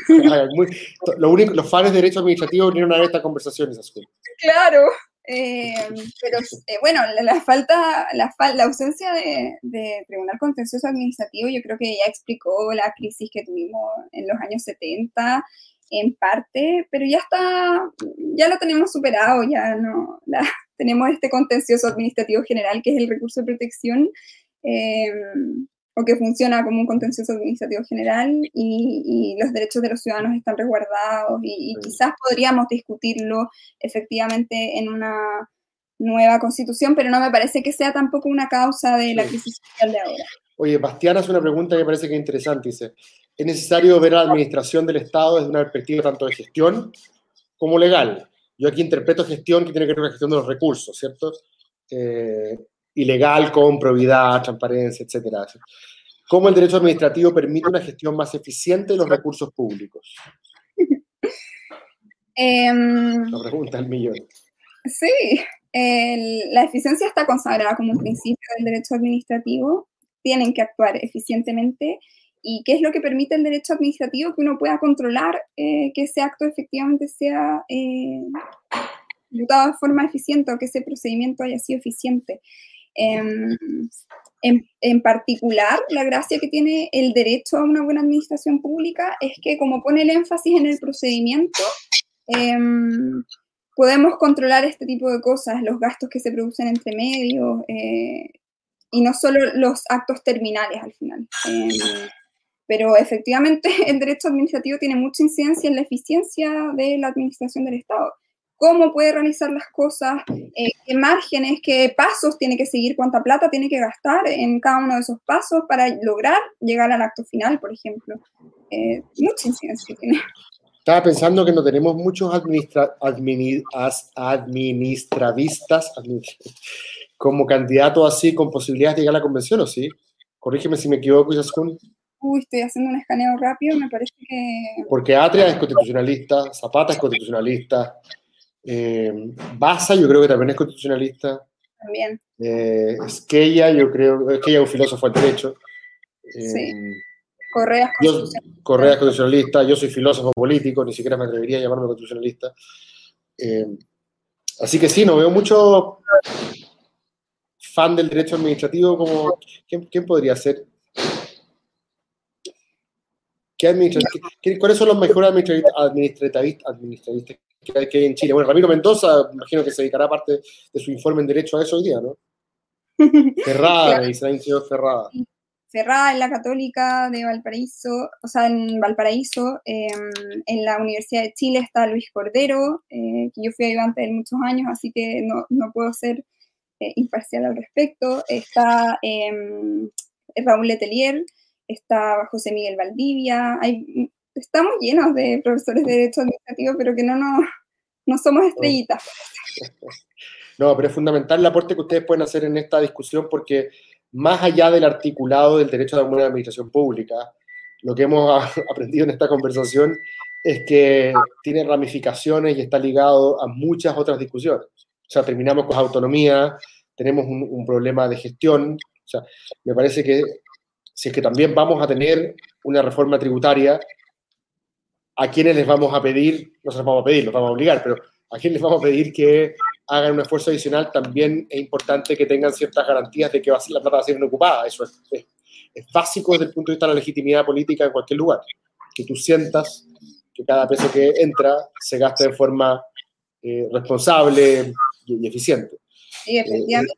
lo único, los fans de derecho administrativo vinieron a ver estas conversaciones, Claro. Eh, pero eh, bueno, la, falta, la, la ausencia de, Tribunal Contencioso Administrativo yo creo que ya explicó la crisis que tuvimos en los años 70 en parte, pero ya está, ya lo tenemos superado, ya no, tenemos este contencioso administrativo general que es el recurso de protección. Eh, o que funciona como un contencioso administrativo general y, los derechos de los ciudadanos están resguardados y, quizás podríamos discutirlo efectivamente en una nueva constitución, pero no me parece que sea tampoco una causa de la crisis social de ahora. Oye, Bastián hace una pregunta que me parece que es interesante. Dice, ¿es necesario ver la administración del Estado desde una perspectiva tanto de gestión como legal? Yo aquí interpreto gestión que tiene que ver con la gestión de los recursos, ¿cierto? Eh, ilegal con probidad, transparencia, etcétera. ¿Cómo el derecho administrativo permite una gestión más eficiente de los recursos públicos? Eh, La pregunta del millón. Sí, la eficiencia está consagrada como un principio del derecho administrativo. Tienen que actuar eficientemente. ¿Y qué es lo que permite el derecho administrativo? Que uno pueda controlar eh, que ese acto efectivamente sea eh, de forma eficiente o que ese procedimiento haya sido eficiente. Em, en, particular, la gracia que tiene el derecho a una buena administración pública es que como pone el énfasis en el procedimiento, em, podemos controlar este tipo de cosas, los gastos que se producen entre medios eh, y no solo los actos terminales al final. Em, pero efectivamente el derecho administrativo tiene mucha incidencia en la eficiencia de la administración del Estado cómo puede realizar las cosas, eh, qué márgenes, qué pasos tiene que seguir, cuánta plata tiene que gastar en cada uno de esos pasos para lograr llegar al acto final, por ejemplo. Eh, mucha incidencia tiene. Estaba pensando que no tenemos muchos administravistas como candidatos así con posibilidades de llegar a la convención, ¿o sí? Corrígeme si me equivoco, Isaskun. Uy, estoy haciendo un escaneo rápido, me parece que... Porque Atria es constitucionalista, Zapata es constitucionalista, eh, Baza, yo creo que también es constitucionalista. También. Eh, Esquella, yo creo, Esquella es un filósofo del derecho. Eh, sí. Correa es constitucionalista. Constitucionalista, yo soy filósofo político, ni siquiera me atrevería a llamarme constitucionalista. Eh, así que sí, no veo mucho fan del derecho administrativo como... ¿Quién, podría ser? ¿Qué ¿Cuáles son los mejores administrativistas, que hay en Chile. Bueno, Ramiro Mendoza, imagino que se dedicará parte de su informe en Derecho a eso hoy día, ¿no? Ferrada, me dice la Ferrada. Ferrada en la Católica de Valparaíso, o sea, en Valparaíso, em, en la Universidad de Chile está Luis Cordero, eh, que yo fui ayudante de muchos años, así que no, no puedo ser eh, imparcial al respecto. Está em, Raúl Letelier, está José Miguel Valdivia, hay estamos llenos de profesores de Derecho Administrativo, pero que no, no, no somos estrellitas. No, pero es fundamental el aporte que ustedes pueden hacer en esta discusión porque más allá del articulado del derecho a la buena administración pública, lo que hemos aprendido en esta conversación es que tiene ramificaciones y está ligado a muchas otras discusiones. O sea, terminamos con autonomía, tenemos un, un problema de gestión. O sea, me parece que si es que también vamos a tener una reforma tributaria, a quienes les vamos a pedir, no se los vamos a pedir, los vamos a obligar, pero a quienes les vamos a pedir que hagan un esfuerzo adicional, también es importante que tengan ciertas garantías de que va a ser, la plata va a ser ocupada. Eso es, es, básico desde el punto de vista de la legitimidad política en cualquier lugar. Que tú sientas que cada peso que entra se gasta de forma eh, responsable y, eficiente. Sí, efectivamente,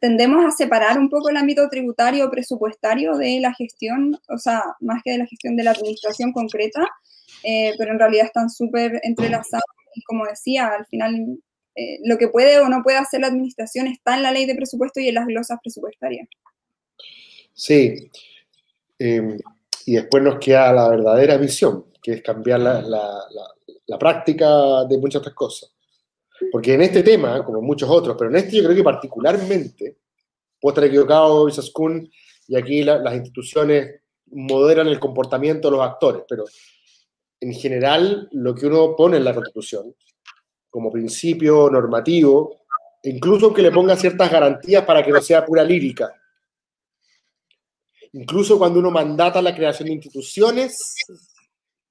tendemos a separar un poco el ámbito tributario o presupuestario de la gestión, o sea, más que de la gestión de la administración concreta, eh, pero en realidad están súper entrelazados y como decía, al final eh, lo que puede o no puede hacer la administración está en la ley de presupuesto y en las glosas presupuestarias. Sí, em, y después nos queda la verdadera visión, que es cambiar la, la, la, práctica de muchas otras cosas. Porque en este tema, como en muchos otros, pero en este yo creo que particularmente, puedo estar equivocado, Isaskun, y aquí las instituciones moderan el comportamiento de los actores, pero en general lo que uno pone en la Constitución como principio normativo, incluso que le ponga ciertas garantías para que no sea pura lírica. Incluso cuando uno mandata la creación de instituciones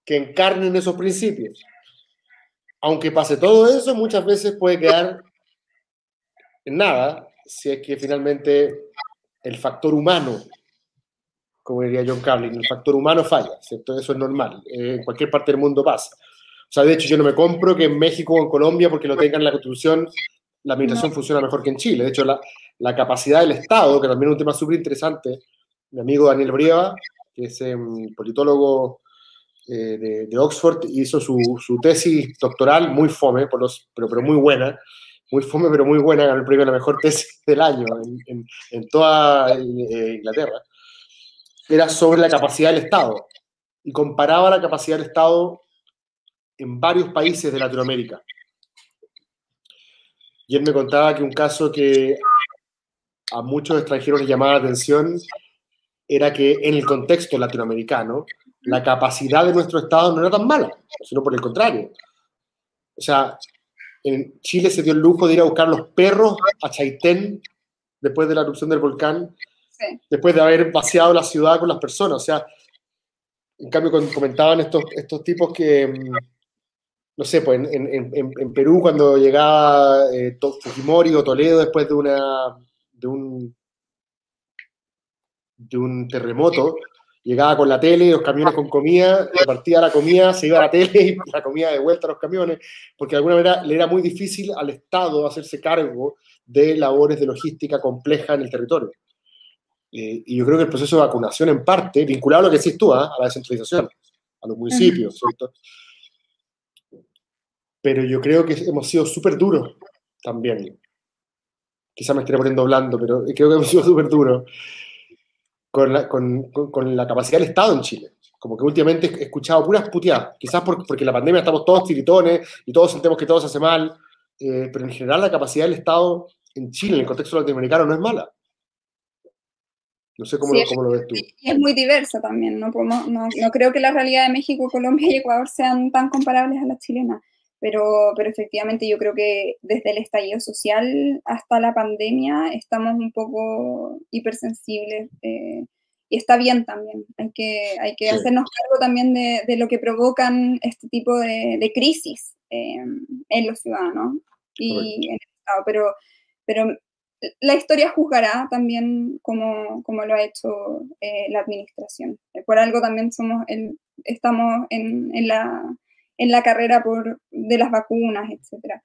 que encarnen esos principios. Aunque pase todo eso, muchas veces puede quedar en nada si es que finalmente el factor humano como diría John Carlin, el factor humano falla, ¿cierto? Eso es normal, eh, en cualquier parte del mundo pasa. O sea, de hecho, yo no me compro que en México o en Colombia, porque lo tengan en la Constitución, la administración funciona mejor que en Chile. De hecho, la, capacidad del Estado, que también es un tema súper interesante, mi amigo Daniel Brieva, que es em, politólogo eh, de, de, Oxford, hizo su, su, tesis doctoral muy fome, por los, pero, pero muy buena, muy fome, pero muy buena, ganó el premio a la mejor tesis del año en, en, en toda eh, Inglaterra era sobre la capacidad del Estado y comparaba la capacidad del Estado en varios países de Latinoamérica. Y él me contaba que un caso que a muchos extranjeros les llamaba la atención era que en el contexto latinoamericano la capacidad de nuestro Estado no era tan mala, sino por el contrario. O sea, en Chile se dio el lujo de ir a buscar los perros a Chaitén después de la erupción del volcán, después de haber vaciado la ciudad con las personas. O sea, en cambio, comentaban estos, estos tipos que, mm, no sé, pues en, Perú cuando llegaba eh, Fujimori o Toledo después de, una, de, un, de un terremoto, llegaba con la tele, los camiones con comida, repartía la comida, se iba a la tele y la comida de vuelta a los camiones, porque de alguna manera le era muy difícil al Estado hacerse cargo de labores de logística compleja en el territorio. Eh, y yo creo que el proceso de vacunación, en parte, vinculado a lo que decís tú, ¿ah? a la descentralización, a los municipios, ¿cierto? Pero yo creo que hemos sido súper duros también. Quizá me esté poniendo blando, pero creo que hemos sido súper duros con la, con, con, la, capacidad del Estado en Chile. Como que últimamente he escuchado puras puteadas, quizás porque, porque la pandemia estamos todos tiritones y todos sentimos que todo se hace mal, eh, pero en general la capacidad del Estado en Chile, en el contexto latinoamericano, no es mala. No sé cómo, lo, ves tú. Y es muy diversa también, ¿no? no, no creo que la realidad de México, Colombia y Ecuador sean tan comparables a las chilenas, pero, pero efectivamente yo creo que desde el estallido social hasta la pandemia estamos un poco hipersensibles eh, y está bien también. Hay que, hay que hacernos cargo también de, de, lo que provocan este tipo de, de crisis eh, en los ciudadanos y en el Estado, pero, pero la historia juzgará también como, como lo ha hecho eh, la administración. Por algo también somos estamos en, en, la, en la carrera por, de las vacunas, etc.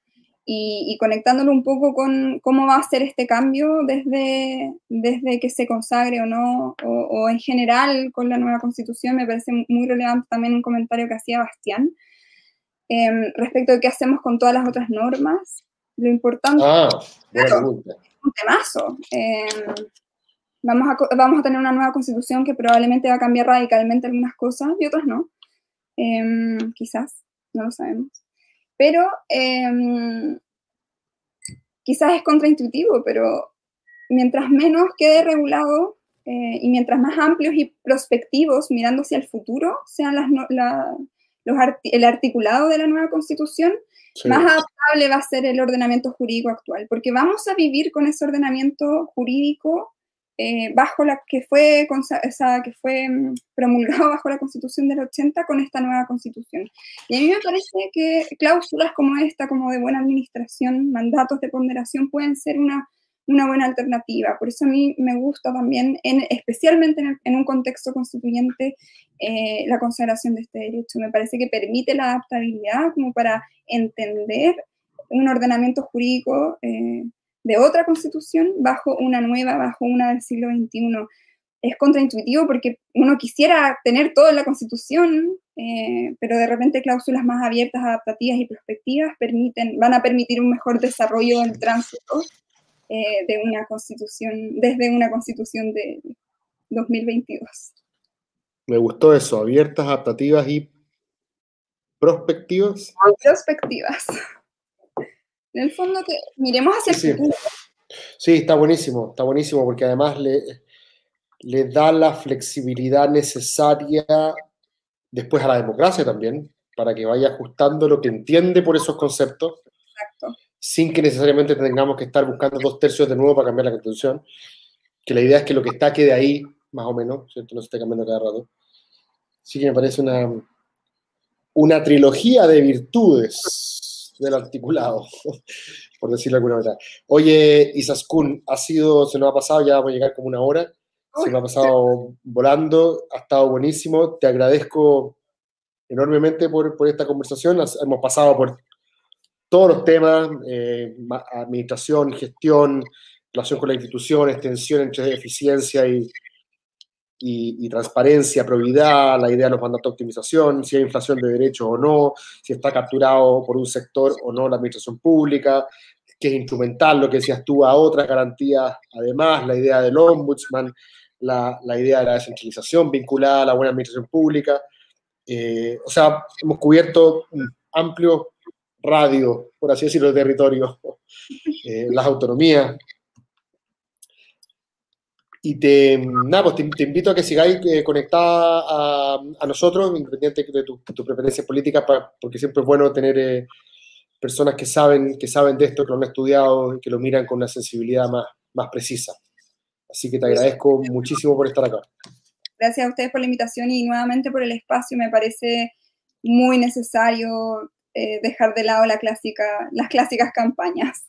Y, y, conectándolo un poco con cómo va a ser este cambio desde, desde que se consagre o no, o, o, en general con la nueva constitución, me parece muy relevante también un comentario que hacía Bastián em, respecto de qué hacemos con todas las otras normas. Lo importante ah, un temazo. Em, vamos, a, vamos a tener una nueva constitución que probablemente va a cambiar radicalmente algunas cosas y otras no. Em, quizás, no lo sabemos. Pero em, quizás es contraintuitivo, pero mientras menos quede regulado eh, y mientras más amplios y prospectivos mirando hacia el futuro sean las, los el articulado de la nueva constitución, más adaptable va a ser el ordenamiento jurídico actual, porque vamos a vivir con ese ordenamiento jurídico eh, bajo la que fue, que fue mm, promulgado bajo la Constitución del 80 con esta nueva Constitución. Y a mí me parece que cláusulas como esta, como de buena administración, mandatos de ponderación, pueden ser una una buena alternativa. Por eso a mí me gusta también, en, especialmente en, un contexto constituyente, eh, la consagración de este derecho. Me parece que permite la adaptabilidad como para entender un ordenamiento jurídico eh, de otra constitución bajo una nueva, bajo una del siglo XXI. Es contraintuitivo porque uno quisiera tener todo en la constitución, eh, pero de repente cláusulas más abiertas, adaptativas y prospectivas permiten, van a permitir un mejor desarrollo del tránsito eh, de una constitución, desde una constitución de 2022. Me gustó eso, abiertas, adaptativas y prospectivas. Prospectivas. En el fondo, que miremos hacia el futuro. Sí, está buenísimo, está buenísimo porque además le, le da la flexibilidad necesaria después a la democracia también, para que vaya ajustando lo que entiende por esos conceptos. Exacto sin que necesariamente tengamos que estar buscando dos tercios de nuevo para cambiar la constitución, que la idea es que lo que está quede ahí, más o menos, ¿cierto? No se esté cambiando cada rato. Sí que me parece una, una trilogía de virtudes del articulado, por decirlo de alguna manera. Oye, Isaskun, ha sido, se nos ha pasado, ya vamos a llegar como una hora, se nos ha pasado volando, ha estado buenísimo, te agradezco enormemente por, por esta conversación, hemos pasado por todos los temas, eh, administración, gestión, relación con la institución, extensión entre eficiencia y, y, transparencia, probidad, la idea de los mandatos de optimización, si hay inflación de derechos o no, si está capturado por un sector o no la administración pública, que es instrumental, lo que decías tú, a otras garantías, además, la idea del ombudsman, la, idea de la descentralización vinculada a la buena administración pública. Eh, o sea, hemos cubierto un amplio radio, por así decirlo, el territorio, eh, las autonomías. Y te, nada, pues te, invito a que sigáis eh, conectada a, nosotros, independiente de tu, tu preferencia política, porque siempre es bueno tener eh, personas que saben, que saben de esto, que lo han estudiado y que lo miran con una sensibilidad más, más precisa. Así que te agradezco muchísimo por estar acá. Gracias a ustedes por la invitación y nuevamente por el espacio. Me parece muy necesario eh, dejar de lado la clásica, las clásicas campañas.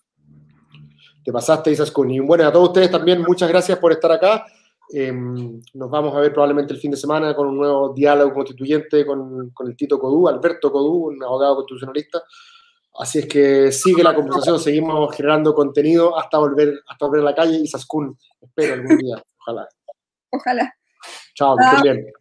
Te pasaste, Isaskun. Y bueno, a todos ustedes también, muchas gracias por estar acá. Em, nos vamos a ver probablemente el fin de semana con un nuevo diálogo constituyente con, con el Tito Codú, Alberto Codú, un abogado constitucionalista. Así es que sigue la conversación, seguimos generando contenido hasta volver, hasta volver a la calle y Saskun, espero algún día, ojalá. Ojalá. Chao, que estén bien.